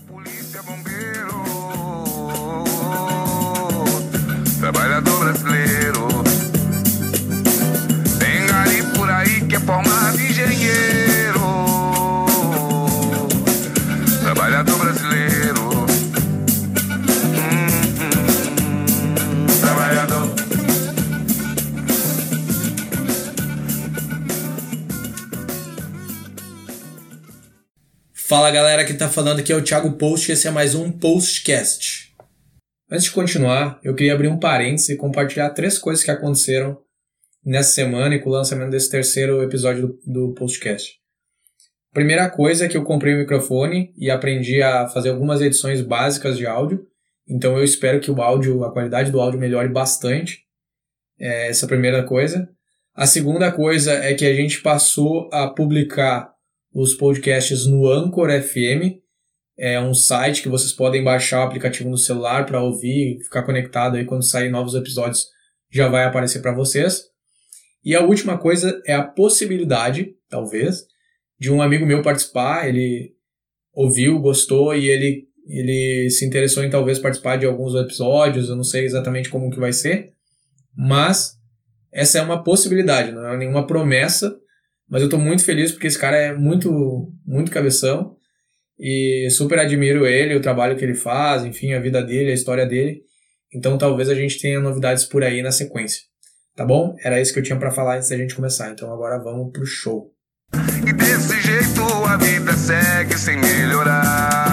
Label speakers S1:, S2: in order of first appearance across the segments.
S1: Polícia, bombeiro,
S2: Fala galera, que tá falando aqui é o Thiago Post e esse é mais um Postcast. Antes de continuar, eu queria abrir um parênteses e compartilhar três coisas que aconteceram nessa semana e com o lançamento desse terceiro episódio do, Postcast. Primeira coisa é que eu comprei o microfone e aprendi a fazer algumas edições básicas de áudio, então eu espero que o áudio, a qualidade do áudio melhore bastante. É essa é a primeira coisa. A segunda coisa é que a gente passou a publicar os podcasts no Anchor FM. É um site que vocês podem baixar o aplicativo no celular para ouvir, ficar conectado aí quando sair novos episódios já vai aparecer para vocês. E a última coisa é a possibilidade, talvez, de um amigo meu participar, ele ouviu, gostou e ele ele se interessou em talvez participar de alguns episódios, eu não sei exatamente como que vai ser, mas essa é uma possibilidade, não é nenhuma promessa, mas eu tô muito feliz porque esse cara é muito, muito cabeção e super admiro ele, o trabalho que ele faz, enfim, a vida dele, a história dele. Então talvez a gente tenha novidades por aí na sequência. Tá bom? Era isso que eu tinha para falar antes da gente começar. Então agora vamos pro show.
S1: E desse jeito a vida segue sem melhorar.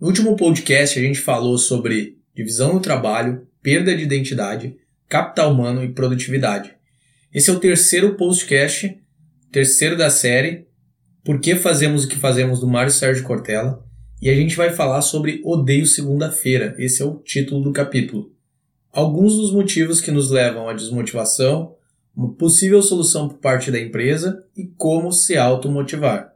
S2: No último podcast a gente falou sobre divisão do trabalho, perda de identidade, capital humano e produtividade. Esse é o terceiro podcast, terceiro da série, Por que fazemos o que fazemos do Mário Sérgio Cortella, e a gente vai falar sobre Odeio Segunda-feira. Esse é o título do capítulo. Alguns dos motivos que nos levam à desmotivação, uma possível solução por parte da empresa e como se automotivar.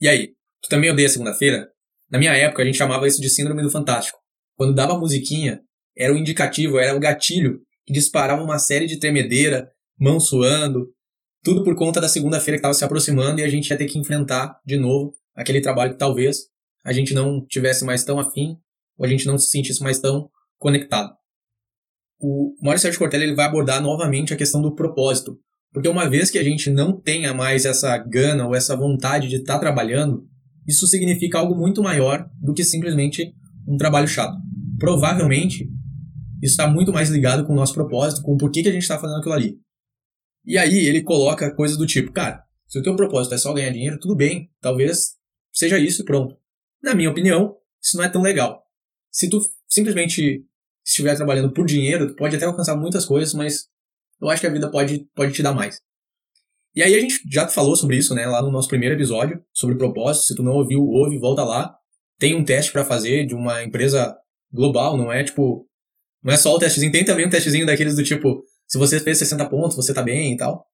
S2: E aí, tu também odeia segunda-feira? Na minha época, a gente chamava isso de Síndrome do Fantástico. Quando dava musiquinha, era o indicativo, era o gatilho que disparava uma série de tremedeira, mão suando, tudo por conta da segunda-feira que estava se aproximando e a gente ia ter que enfrentar de novo aquele trabalho que talvez a gente não tivesse mais tão afim ou a gente não se sentisse mais tão conectado. O Mário Sérgio Cortella ele vai abordar novamente a questão do propósito, porque uma vez que a gente não tenha mais essa gana ou essa vontade de estar tá trabalhando, isso significa algo muito maior do que simplesmente um trabalho chato. Provavelmente, isso está muito mais ligado com o nosso propósito, com o porquê que a gente está fazendo aquilo ali. E aí ele coloca coisas do tipo, cara, se o teu propósito é só ganhar dinheiro, tudo bem, talvez seja isso e pronto. Na minha opinião, isso não é tão legal. Se tu simplesmente estiver trabalhando por dinheiro, tu pode até alcançar muitas coisas, mas eu acho que a vida pode, pode te dar mais. E aí a gente já falou sobre isso, né, lá no nosso primeiro episódio, sobre propósito. Se tu não ouviu, ouve, volta lá. Tem um teste para fazer de uma empresa global, não é tipo, não é só o testezinho, tem também um testezinho daqueles do tipo, se você fez 60 pontos, você tá bem e tal.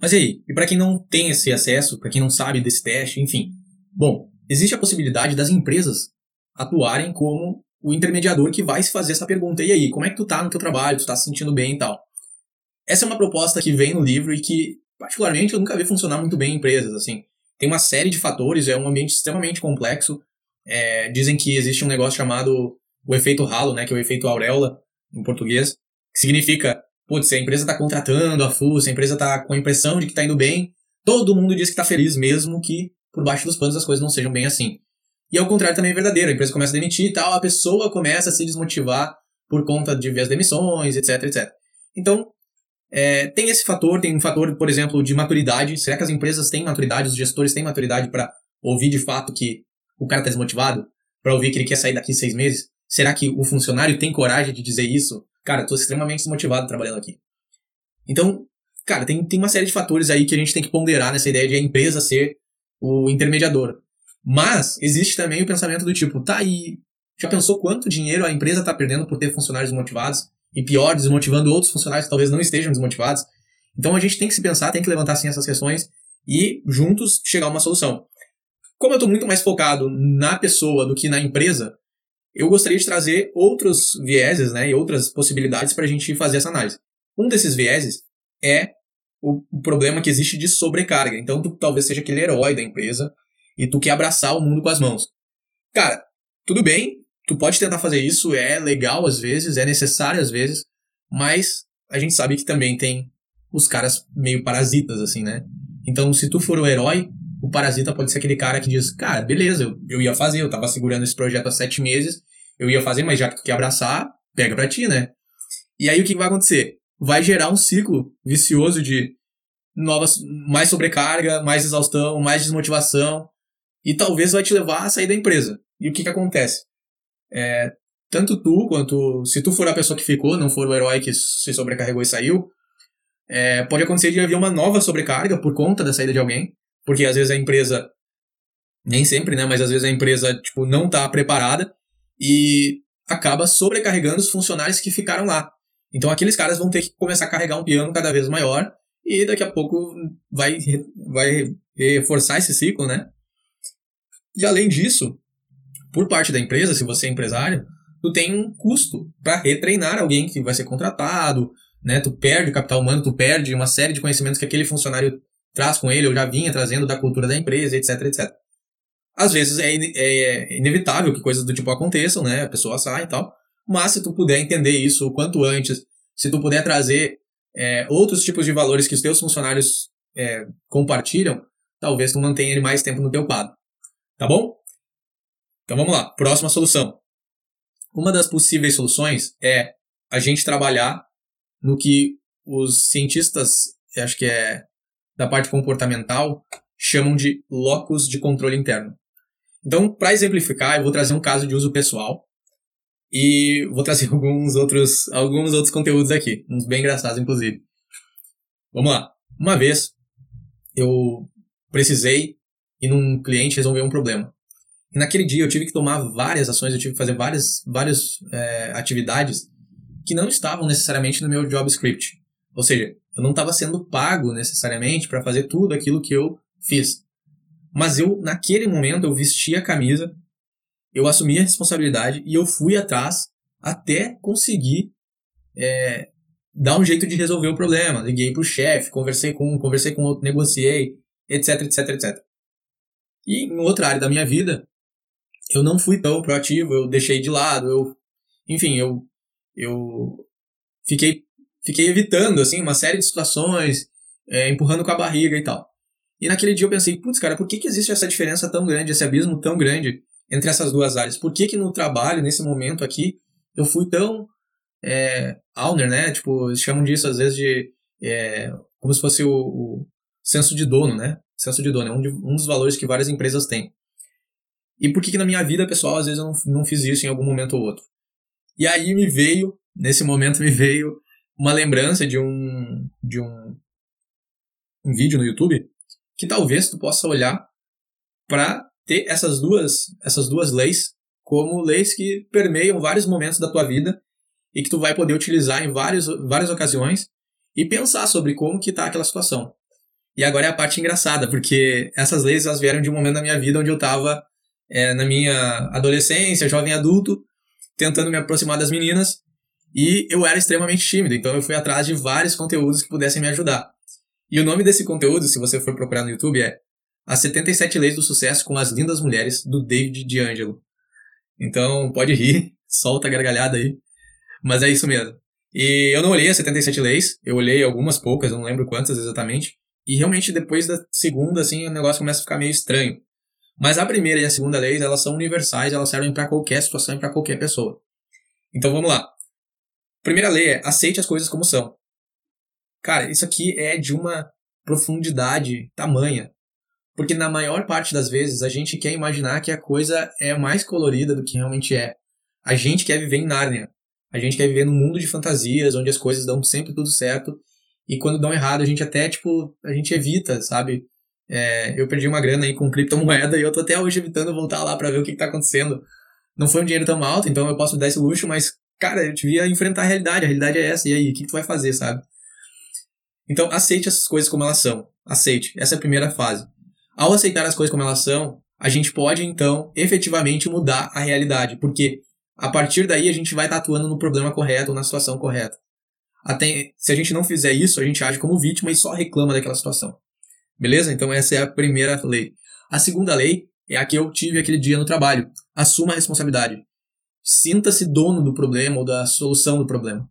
S2: Mas e aí? E para quem não tem esse acesso, para quem não sabe desse teste, enfim. Bom, existe a possibilidade das empresas atuarem como o intermediador que vai se fazer essa pergunta. E aí, como é que tu tá no teu trabalho? Tu tá se sentindo bem e tal? Essa é uma proposta que vem no livro e que, particularmente, eu nunca vi funcionar muito bem em empresas, assim. Tem uma série de fatores, é um ambiente extremamente complexo. É, dizem que existe um negócio chamado o efeito halo, né, que é o efeito auréola, em português, que significa, putz, se a empresa está contratando a FU, se a empresa está com a impressão de que está indo bem, todo mundo diz que está feliz, mesmo que por baixo dos panos as coisas não sejam bem assim. E ao contrário também é verdadeiro, a empresa começa a demitir e tal, a pessoa começa a se desmotivar por conta de ver as demissões, etc, etc. Então, é, tem esse fator, tem um fator, por exemplo, de maturidade. Será que as empresas têm maturidade, os gestores têm maturidade para ouvir de fato que o cara está desmotivado? Para ouvir que ele quer sair daqui seis meses? Será que o funcionário tem coragem de dizer isso? Cara, estou extremamente desmotivado trabalhando aqui. Então, cara, tem, tem uma série de fatores aí que a gente tem que ponderar nessa ideia de a empresa ser o intermediador. Mas existe também o pensamento do tipo, tá aí, já pensou quanto dinheiro a empresa está perdendo por ter funcionários desmotivados? E pior, desmotivando outros funcionários que talvez não estejam desmotivados? Então a gente tem que se pensar, tem que levantar assim essas questões e juntos chegar a uma solução. Como eu estou muito mais focado na pessoa do que na empresa, eu gostaria de trazer outros vieses né, e outras possibilidades para a gente fazer essa análise. Um desses vieses é o, o problema que existe de sobrecarga. Então, tu talvez seja aquele herói da empresa e tu quer abraçar o mundo com as mãos. Cara, tudo bem, tu pode tentar fazer isso, é legal às vezes, é necessário às vezes, mas a gente sabe que também tem os caras meio parasitas, assim, né? Então, se tu for o herói, o parasita pode ser aquele cara que diz, cara, beleza, eu, eu ia fazer, eu tava segurando esse projeto há sete meses, eu ia fazer, mas já que tu quer abraçar, pega pra ti, né? E aí o que vai acontecer? Vai gerar um ciclo vicioso de novas, mais sobrecarga, mais exaustão, mais desmotivação, e talvez vai te levar a sair da empresa. E o que que acontece? É, tanto tu quanto, se tu for a pessoa que ficou, não for o herói que se sobrecarregou e saiu, é, pode acontecer de haver uma nova sobrecarga por conta da saída de alguém, porque às vezes a empresa, nem sempre, né, mas às vezes a empresa tipo, não está preparada e acaba sobrecarregando os funcionários que ficaram lá. Então aqueles caras vão ter que começar a carregar um piano cada vez maior e daqui a pouco vai, vai reforçar esse ciclo, né? E além disso, por parte da empresa, se você é empresário, tu tem um custo para retreinar alguém que vai ser contratado, né? Tu perde capital humano, tu perde uma série de conhecimentos que aquele funcionário traz com ele, ou já vinha trazendo da cultura da empresa, etc, etc. Às vezes é, é inevitável que coisas do tipo aconteçam, né? A pessoa sai e tal. Mas se tu puder entender isso o quanto antes, se tu puder trazer é, outros tipos de valores que os teus funcionários é, compartilham, talvez tu mantenha ele mais tempo no teu quadro. Tá bom? Então vamos lá. Próxima solução. Uma das possíveis soluções é a gente trabalhar no que os cientistas, acho que é da parte comportamental, chamam de locus de controle interno. Então, para exemplificar, eu vou trazer um caso de uso pessoal e vou trazer alguns outros, alguns outros conteúdos aqui, uns bem engraçados, inclusive. Vamos lá. Uma vez, eu precisei ir num cliente resolver um problema. Naquele dia eu tive que tomar várias ações, eu tive que fazer várias, várias é, atividades que não estavam necessariamente no meu job script. Ou seja, eu não estava sendo pago necessariamente para fazer tudo aquilo que eu fiz. Mas eu, naquele momento, eu vesti a camisa, eu assumi a responsabilidade e eu fui atrás até conseguir é, dar um jeito de resolver o problema. Liguei para o chefe, conversei com um, conversei com outro, negociei, etc, etc, etc. E em outra área da minha vida, eu não fui tão proativo, eu deixei de lado, eu, enfim, eu, eu fiquei fiquei evitando, assim, uma série de situações, é, empurrando com a barriga e tal. E naquele dia eu pensei, putz, cara, por que, que existe essa diferença tão grande, esse abismo tão grande entre essas duas áreas? Por que que no trabalho, nesse momento aqui, eu fui tão é, owner, né? Tipo, eles chamam disso às vezes de é, como se fosse o, o, senso de dono, né? Senso de dono é um, de, um dos valores que várias empresas têm. E por que que na minha vida pessoal às vezes eu não, não fiz isso em algum momento ou outro? E aí me veio, nesse momento me veio uma lembrança de um de um, um vídeo no YouTube que talvez tu possa olhar para ter essas duas essas duas leis como leis que permeiam vários momentos da tua vida e que tu vai poder utilizar em várias, várias ocasiões e pensar sobre como que tá aquela situação. E agora é a parte engraçada, porque essas leis elas vieram de um momento da minha vida onde eu estava é, na minha adolescência, jovem adulto, tentando me aproximar das meninas e eu era extremamente tímido, então eu fui atrás de vários conteúdos que pudessem me ajudar. E o nome desse conteúdo, se você for procurar no YouTube, é As 77 Leis do Sucesso com as Lindas Mulheres, do David D'Angelo. Então, pode rir, solta a gargalhada aí. Mas é isso mesmo. E eu não olhei as 77 leis, eu olhei algumas poucas, eu não lembro quantas exatamente. E realmente depois da segunda, assim, o negócio começa a ficar meio estranho. Mas a primeira e a segunda leis, elas são universais, elas servem para qualquer situação e para qualquer pessoa. Então vamos lá. Primeira lei é aceite as coisas como são. Cara, isso aqui é de uma profundidade tamanha. Porque na maior parte das vezes a gente quer imaginar que a coisa é mais colorida do que realmente é. A gente quer viver em Nárnia. A gente quer viver num mundo de fantasias, onde as coisas dão sempre tudo certo. E quando dão errado, a gente até, tipo, a gente evita, sabe? É, eu perdi uma grana aí com criptomoeda e eu tô até hoje evitando voltar lá para ver o que, que tá acontecendo. Não foi um dinheiro tão alto, então eu posso me dar esse luxo, mas cara, eu devia enfrentar a realidade, a realidade é essa, e aí, o que, tu vai fazer, sabe? Então, aceite essas coisas como elas são. Aceite. Essa é a primeira fase. Ao aceitar as coisas como elas são, a gente pode, então, efetivamente mudar a realidade, porque a partir daí a gente vai estar atuando no problema correto, na situação correta. até, se a gente não fizer isso, a gente age como vítima e só reclama daquela situação. Beleza? Então essa é a primeira lei. A segunda lei é a que eu tive aquele dia no trabalho. Assuma a responsabilidade. Sinta-se dono do problema ou da solução do problema.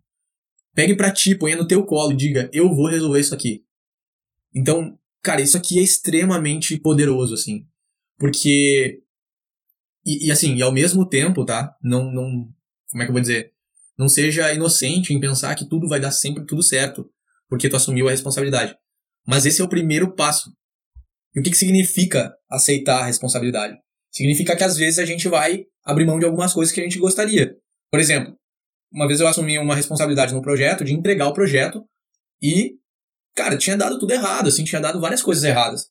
S2: Pegue para ti, ponha no teu colo e diga: "Eu vou resolver isso aqui". Então, cara, isso aqui é extremamente poderoso assim, porque e, e assim, e ao mesmo tempo, tá? Não não como é que eu vou dizer? Não seja inocente em pensar que tudo vai dar sempre tudo certo, porque tu assumiu a responsabilidade. Mas esse é o primeiro passo. E o que, que significa aceitar a responsabilidade? Significa que às vezes a gente vai abrir mão de algumas coisas que a gente gostaria. Por exemplo, uma vez eu assumi uma responsabilidade no projeto de entregar o projeto e, cara, tinha dado tudo errado, assim, tinha dado várias coisas erradas.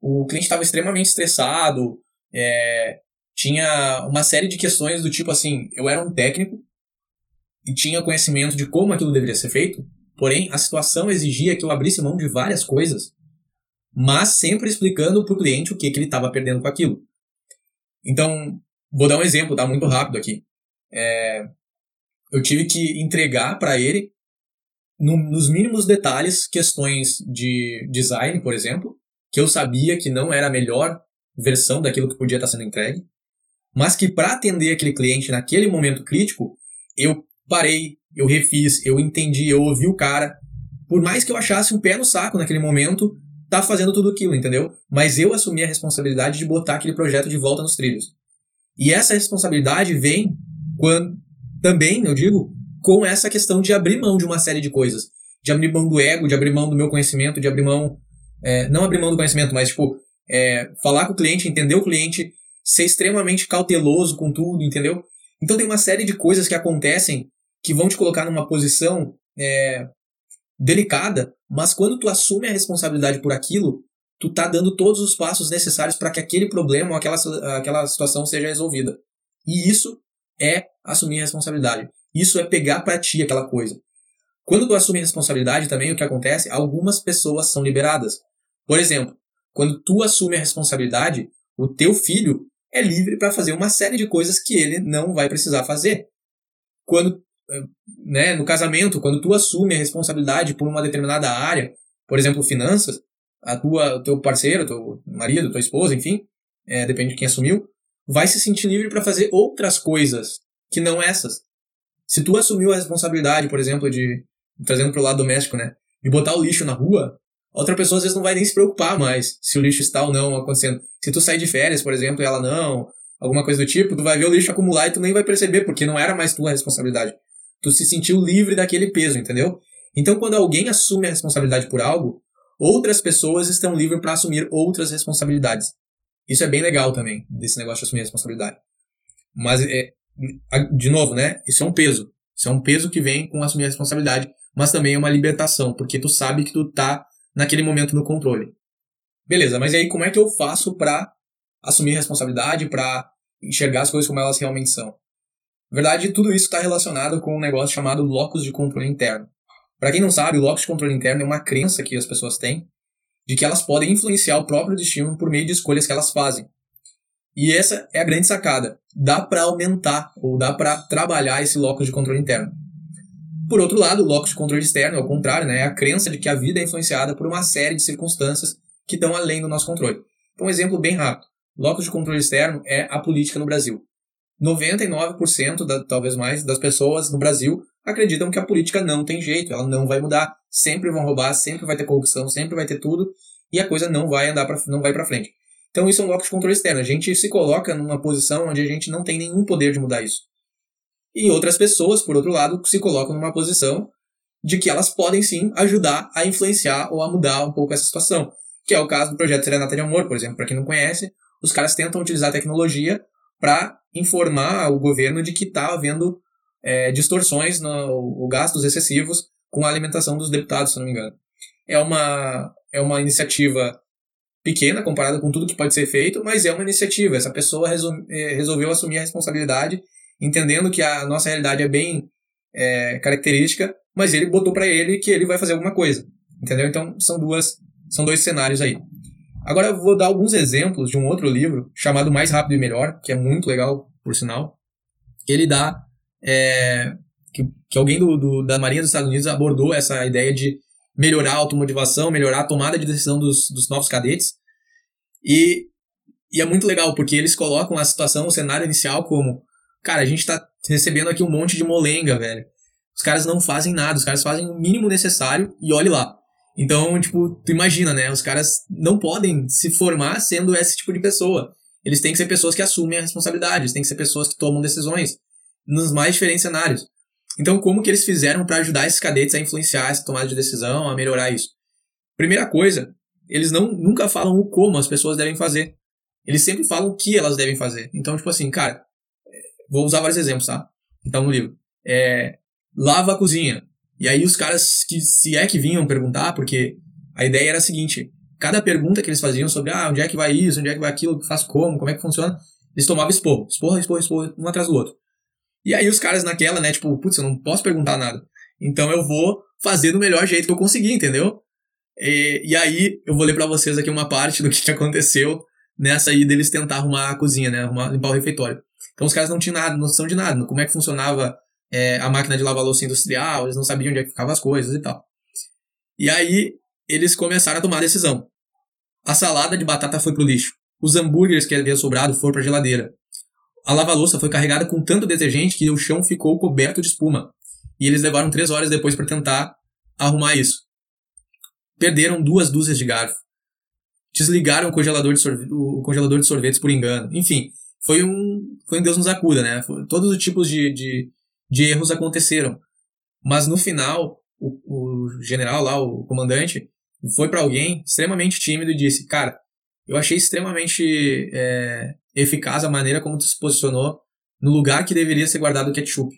S2: O cliente estava extremamente estressado, é, tinha uma série de questões do tipo assim, eu era um técnico e tinha conhecimento de como aquilo deveria ser feito, porém a situação exigia que eu abrisse mão de várias coisas, mas sempre explicando para o cliente o que, que ele estava perdendo com aquilo. Então, vou dar um exemplo, tá? Muito rápido aqui. É, eu tive que entregar para ele, no, nos mínimos detalhes, questões de design, por exemplo, que eu sabia que não era a melhor versão daquilo que podia estar sendo entregue, mas que para atender aquele cliente naquele momento crítico, eu parei, eu refiz, eu entendi, eu ouvi o cara. Por mais que eu achasse um pé no saco naquele momento, tá fazendo tudo aquilo, entendeu? Mas eu assumi a responsabilidade de botar aquele projeto de volta nos trilhos. E essa responsabilidade vem quando também, eu digo, com essa questão de abrir mão de uma série de coisas. De abrir mão do ego, de abrir mão do meu conhecimento, de abrir mão. É, não abrir mão do conhecimento, mas, tipo, é, falar com o cliente, entender o cliente, ser extremamente cauteloso com tudo, entendeu? Então tem uma série de coisas que acontecem que vão te colocar numa posição é, delicada, mas quando tu assume a responsabilidade por aquilo, tu tá dando todos os passos necessários para que aquele problema ou aquela, aquela situação seja resolvida. E isso é assumir a responsabilidade. Isso é pegar para ti aquela coisa. Quando tu assume a responsabilidade também, o que acontece? Algumas pessoas são liberadas. Por exemplo, quando tu assume a responsabilidade, o teu filho é livre para fazer uma série de coisas que ele não vai precisar fazer. Quando, né, no casamento, quando tu assume a responsabilidade por uma determinada área, por exemplo, finanças, a tua, teu parceiro, teu marido, tua esposa, enfim, é, depende de quem assumiu, vai se sentir livre para fazer outras coisas que não essas. Se tu assumiu a responsabilidade, por exemplo, de trazendo para o lado doméstico, né, de botar o lixo na rua, outra pessoa às vezes não vai nem se preocupar mais se o lixo está ou não acontecendo. Se tu sair de férias, por exemplo, e ela não, alguma coisa do tipo, tu vai ver o lixo acumular e tu nem vai perceber, porque não era mais tua responsabilidade. Tu se sentiu livre daquele peso, entendeu? Então, quando alguém assume a responsabilidade por algo, outras pessoas estão livres para assumir outras responsabilidades. Isso é bem legal também, desse negócio de assumir a responsabilidade. Mas, é, de novo, né? Isso é um peso. Isso é um peso que vem com assumir a responsabilidade, mas também é uma libertação, porque tu sabe que tu tá naquele momento no controle. Beleza, mas aí como é que eu faço para assumir responsabilidade, para enxergar as coisas como elas realmente são? Na verdade, tudo isso está relacionado com um negócio chamado locus de controle interno. Para quem não sabe, o locus de controle interno é uma crença que as pessoas têm de que elas podem influenciar o próprio destino por meio de escolhas que elas fazem. E essa é a grande sacada. Dá para aumentar ou dá para trabalhar esse locus de controle interno. Por outro lado, o locus de controle externo, ao contrário, né, é a crença de que a vida é influenciada por uma série de circunstâncias que estão além do nosso controle. Então, um exemplo bem rápido. Locus de controle externo é a política no Brasil. 99%, da, talvez mais, das pessoas no Brasil acreditam que a política não tem jeito, ela não vai mudar, sempre vão roubar, sempre vai ter corrupção, sempre vai ter tudo e a coisa não vai andar para não vai para frente. Então isso é um locus de controle externo. A gente se coloca numa posição onde a gente não tem nenhum poder de mudar isso. E outras pessoas, por outro lado, se colocam numa posição de que elas podem sim ajudar a influenciar ou a mudar um pouco essa situação. Que é o caso do projeto Serenata de Amor, por exemplo. Para quem não conhece, os caras tentam utilizar a tecnologia para informar o governo de que está havendo é, distorções no gastos excessivos com a alimentação dos deputados, se não me engano. É uma, é uma iniciativa pequena comparada com tudo que pode ser feito, mas é uma iniciativa. Essa pessoa é, resolveu assumir a responsabilidade, entendendo que a nossa realidade é bem é, característica, mas ele botou para ele que ele vai fazer alguma coisa, entendeu? Então são duas, são dois cenários aí. Agora eu vou dar alguns exemplos de um outro livro chamado Mais Rápido e Melhor, que é muito legal, por sinal. Ele dá é, que, que alguém do, do, da Marinha dos Estados Unidos abordou essa ideia de melhorar a automotivação, melhorar a tomada de decisão dos, dos novos cadetes. E, e é muito legal, porque eles colocam a situação, o cenário inicial como, cara, a gente tá recebendo aqui um monte de molenga, velho. Os caras não fazem nada, os caras fazem o mínimo necessário e olhe lá. Então, tipo, tu imagina, né? Os caras não podem se formar sendo esse tipo de pessoa. Eles têm que ser pessoas que assumem a responsabilidade, eles têm que ser pessoas que tomam decisões nos mais diferentes cenários. Então, como que eles fizeram para ajudar esses cadetes a influenciar essa tomada de decisão, a melhorar isso? Primeira coisa, eles não nunca falam o como as pessoas devem fazer. Eles sempre falam o que elas devem fazer. Então, tipo assim, cara, vou usar vários exemplos, tá? Então, no livro. É, lava a cozinha. E aí os caras que se é que vinham perguntar, porque a ideia era a seguinte, cada pergunta que eles faziam sobre ah, onde é que vai isso, onde é que vai aquilo, faz como, como é que funciona, eles tomavam esporro, esporro, esporro, esporro, um atrás do outro. E aí os caras naquela, né, tipo, putz, eu não posso perguntar nada. Então eu vou fazer do melhor jeito que eu conseguir, entendeu? E, e aí eu vou ler para vocês aqui uma parte do que, aconteceu nessa aí deles tentar arrumar a cozinha, né, arrumar, limpar o refeitório. Então os caras não tinham nada, noção de nada, como é que funcionava é, a máquina de lavar louça industrial, eles não sabiam onde é que ficavam as coisas e tal. E aí eles começaram a tomar a decisão. A salada de batata foi pro lixo. Os hambúrgueres que havia sobrado foram pra geladeira. A lava-louça foi carregada com tanto detergente que o chão ficou coberto de espuma. E eles levaram três horas depois para tentar arrumar isso. Perderam duas dúzias de garfo. Desligaram o congelador de, sorvete, o congelador de sorvetes por engano. Enfim, foi um, foi um Deus nos acuda, né? Todos os tipos de, de, de erros aconteceram. Mas no final, o, o general lá, o comandante, foi para alguém extremamente tímido e disse: Cara, eu achei extremamente é, eficaz a maneira como tu se posicionou no lugar que deveria ser guardado o ketchup.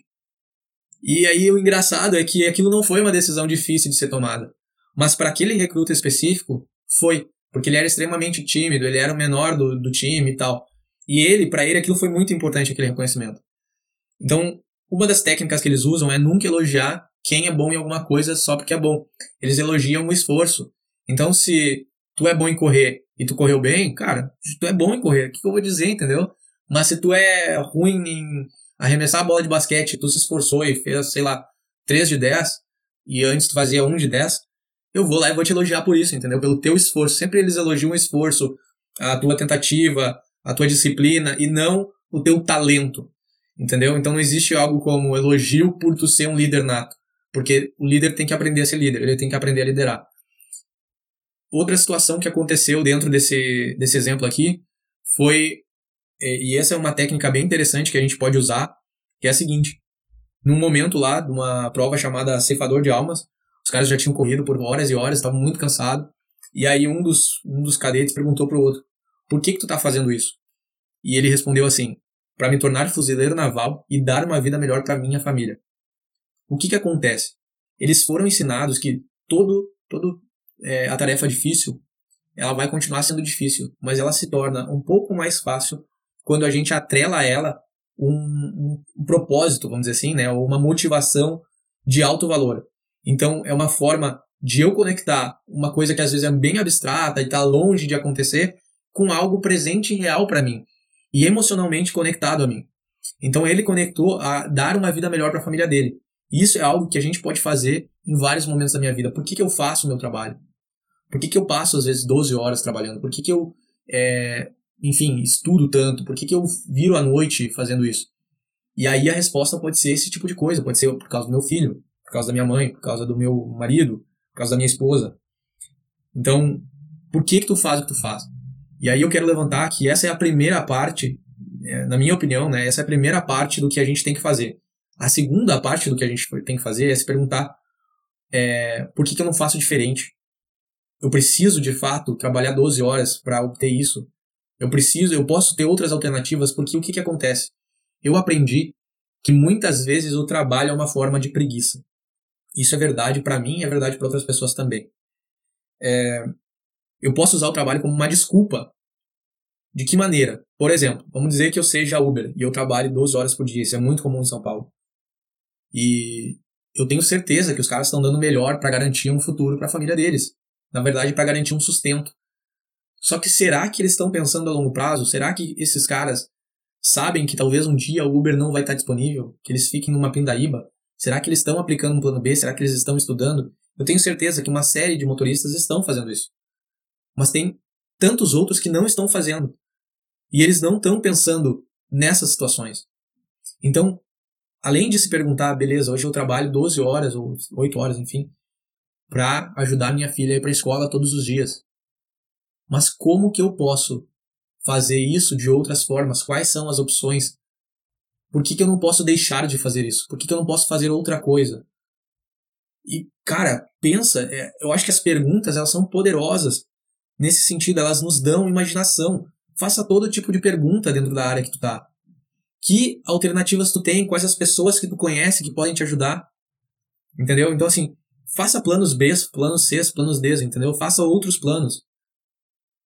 S2: E aí o engraçado é que aquilo não foi uma decisão difícil de ser tomada. Mas para aquele recruta específico, foi. Porque ele era extremamente tímido, ele era o menor do, do time e tal. E ele, para ele, aquilo foi muito importante, aquele reconhecimento. Então, uma das técnicas que eles usam é nunca elogiar quem é bom em alguma coisa só porque é bom. Eles elogiam o esforço. Então, se tu é bom em correr e tu correu bem, cara, tu é bom em correr, o que, que eu vou dizer, entendeu? Mas se tu é ruim em arremessar a bola de basquete, tu se esforçou e fez, sei lá, 3 de 10, e antes tu fazia 1 de 10, eu vou lá e vou te elogiar por isso, entendeu? Pelo teu esforço. Sempre eles elogiam o esforço, a tua tentativa, a tua disciplina, e não o teu talento. Entendeu? Então não existe algo como elogio por tu ser um líder nato. Porque o líder tem que aprender a ser líder, ele tem que aprender a liderar. Outra situação que aconteceu dentro desse, desse exemplo aqui foi, e essa é uma técnica bem interessante que a gente pode usar, que é a seguinte. Num momento lá, de uma prova chamada Ceifador de Almas, os caras já tinham corrido por horas e horas, estavam muito cansados, e aí um dos, um dos cadetes perguntou pro outro, por que que tu tá fazendo isso? E ele respondeu assim, para me tornar fuzileiro naval e dar uma vida melhor para minha família. O que que acontece? Eles foram ensinados que todo, todo é, a tarefa difícil, ela vai continuar sendo difícil, mas ela se torna um pouco mais fácil quando a gente atrela a ela um, um, propósito, vamos dizer assim, né, uma motivação de alto valor. Então, é uma forma de eu conectar uma coisa que às vezes é bem abstrata e está longe de acontecer com algo presente e real para mim e emocionalmente conectado a mim. Então ele conectou a dar uma vida melhor para a família dele. Isso é algo que a gente pode fazer em vários momentos da minha vida. Por que, que eu faço o meu trabalho? Por que, que eu passo às vezes 12 horas trabalhando? Por que, que eu, é, enfim, estudo tanto? Por que, que eu viro à noite fazendo isso? E aí a resposta pode ser esse tipo de coisa. Pode ser por causa do meu filho, por causa da minha mãe, por causa do meu marido, por causa da minha esposa. Então, por que que tu faz o que tu faz? E aí eu quero levantar que essa é a primeira parte, é, na minha opinião, né, essa é a primeira parte do que a gente tem que fazer. A segunda parte do que a gente tem que fazer é se perguntar é, por que, que eu não faço diferente? Eu preciso, de fato, trabalhar 12 horas para obter isso? Eu preciso, eu posso ter outras alternativas, porque o que, que acontece? Eu aprendi que muitas vezes o trabalho é uma forma de preguiça. Isso é verdade para mim e é verdade para outras pessoas também. É, eu posso usar o trabalho como uma desculpa. De que maneira? Por exemplo, vamos dizer que eu seja Uber e eu trabalho 12 horas por dia. Isso é muito comum em São Paulo. E eu tenho certeza que os caras estão dando melhor para garantir um futuro para a família deles. Na verdade, para garantir um sustento. Só que será que eles estão pensando a longo prazo? Será que esses caras sabem que talvez um dia o Uber não vai estar disponível? Que eles fiquem numa pindaíba? Será que eles estão aplicando um plano B? Será que eles estão estudando? Eu tenho certeza que uma série de motoristas estão fazendo isso. Mas tem tantos outros que não estão fazendo. E eles não estão pensando nessas situações. Então, além de se perguntar, beleza, hoje eu trabalho 12 horas ou 8 horas, enfim, para ajudar minha filha a ir para a escola todos os dias. Mas como que eu posso fazer isso de outras formas? Quais são as opções? Por que, que eu não posso deixar de fazer isso? Por que, que eu não posso fazer outra coisa? E, cara, pensa, é, eu acho que as perguntas elas são poderosas. Nesse sentido, elas nos dão imaginação. Faça todo tipo de pergunta dentro da área que tu tá. Que alternativas tu tem? Quais as pessoas que tu conhece que podem te ajudar? Entendeu? Então, assim, faça planos B, planos C, planos D, entendeu? Faça outros planos.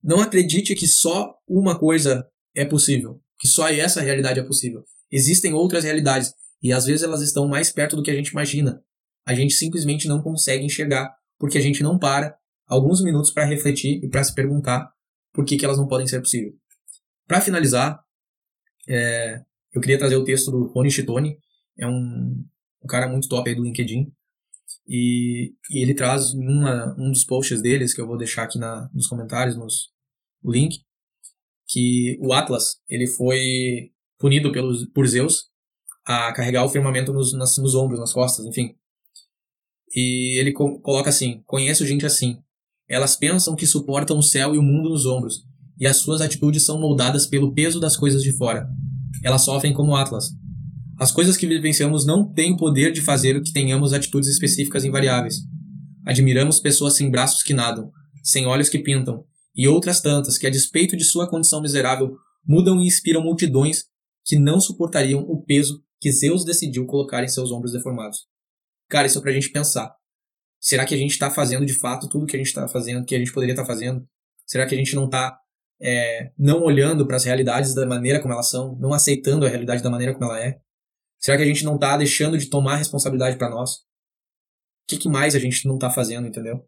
S2: Não acredite que só uma coisa é possível, que só essa realidade é possível. Existem outras realidades e às vezes elas estão mais perto do que a gente imagina. A gente simplesmente não consegue enxergar porque a gente não para alguns minutos para refletir e para se perguntar por que, que elas não podem ser possíveis. Para finalizar, é, eu queria trazer o texto do Rony Chitone, é um, um cara muito top aí do LinkedIn, e, e ele traz numa, um dos posts deles, que eu vou deixar aqui na, nos comentários, nos, o link, que o Atlas ele foi punido pelos, por Zeus a carregar o firmamento nos, nas, nos ombros, nas costas, enfim. E ele co coloca assim: Conheço gente assim. Elas pensam que suportam o céu e o mundo nos ombros, e as suas atitudes são moldadas pelo peso das coisas de fora. Elas sofrem como Atlas, as coisas que vivenciamos não têm o poder de fazer que tenhamos atitudes específicas invariáveis. Admiramos pessoas sem braços que nadam, sem olhos que pintam, e outras tantas que, a despeito de sua condição miserável, mudam e inspiram multidões que não suportariam o peso que Zeus decidiu colocar em seus ombros deformados. Cara, isso é pra gente pensar. Será que a gente está fazendo de fato tudo que a gente está fazendo, que a gente poderia estar tá fazendo? Será que a gente não está é, não olhando para as realidades da maneira como elas são, não aceitando a realidade da maneira como ela é? Será que a gente não tá deixando de tomar responsabilidade para nós? O que, que, mais a gente não tá fazendo, entendeu?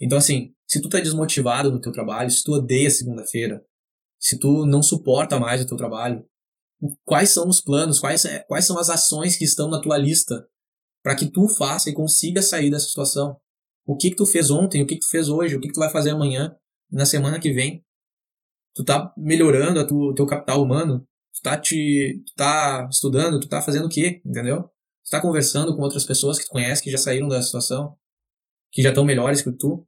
S2: Então, assim, se tu tá desmotivado no teu trabalho, se tu odeia segunda-feira, se tu não suporta mais o teu trabalho, quais são os planos, quais, é, quais são as ações que estão na tua lista para que tu faça e consiga sair dessa situação? O que que tu fez ontem, o que que tu fez hoje, o que que tu vai fazer amanhã, na semana que vem? Tu tá melhorando o teu capital humano? tu tá te tu tá estudando, tu tá fazendo o quê, entendeu? Tu tá conversando com outras pessoas que tu conhece que já saíram da situação, que já estão melhores que tu.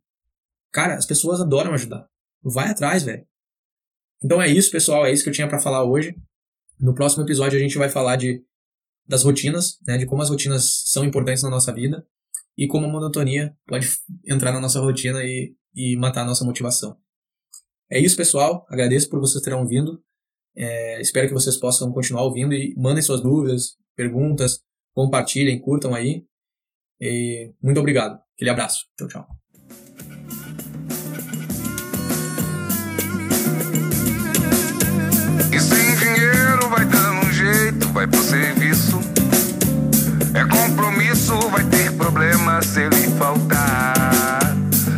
S2: Cara, as pessoas adoram ajudar. Vai atrás, velho. Então é isso, pessoal, é isso que eu tinha para falar hoje. No próximo episódio a gente vai falar de das rotinas, né, de como as rotinas são importantes na nossa vida e como a monotonia pode entrar na nossa rotina e, e matar a nossa motivação. É isso, pessoal. Agradeço por vocês terem vindo. É, espero que vocês possam continuar ouvindo e mandem suas dúvidas, perguntas, compartilhem, curtam aí. E muito obrigado. Aquele abraço. Tchau, tchau.
S1: E sem dinheiro vai um jeito, vai. É compromisso, vai ter problema se ele faltar.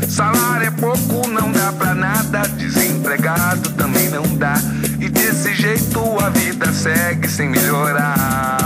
S1: Salário é pouco, não dá pra nada. Desempregado também não dá. E desse jeito a vida segue sem melhorar.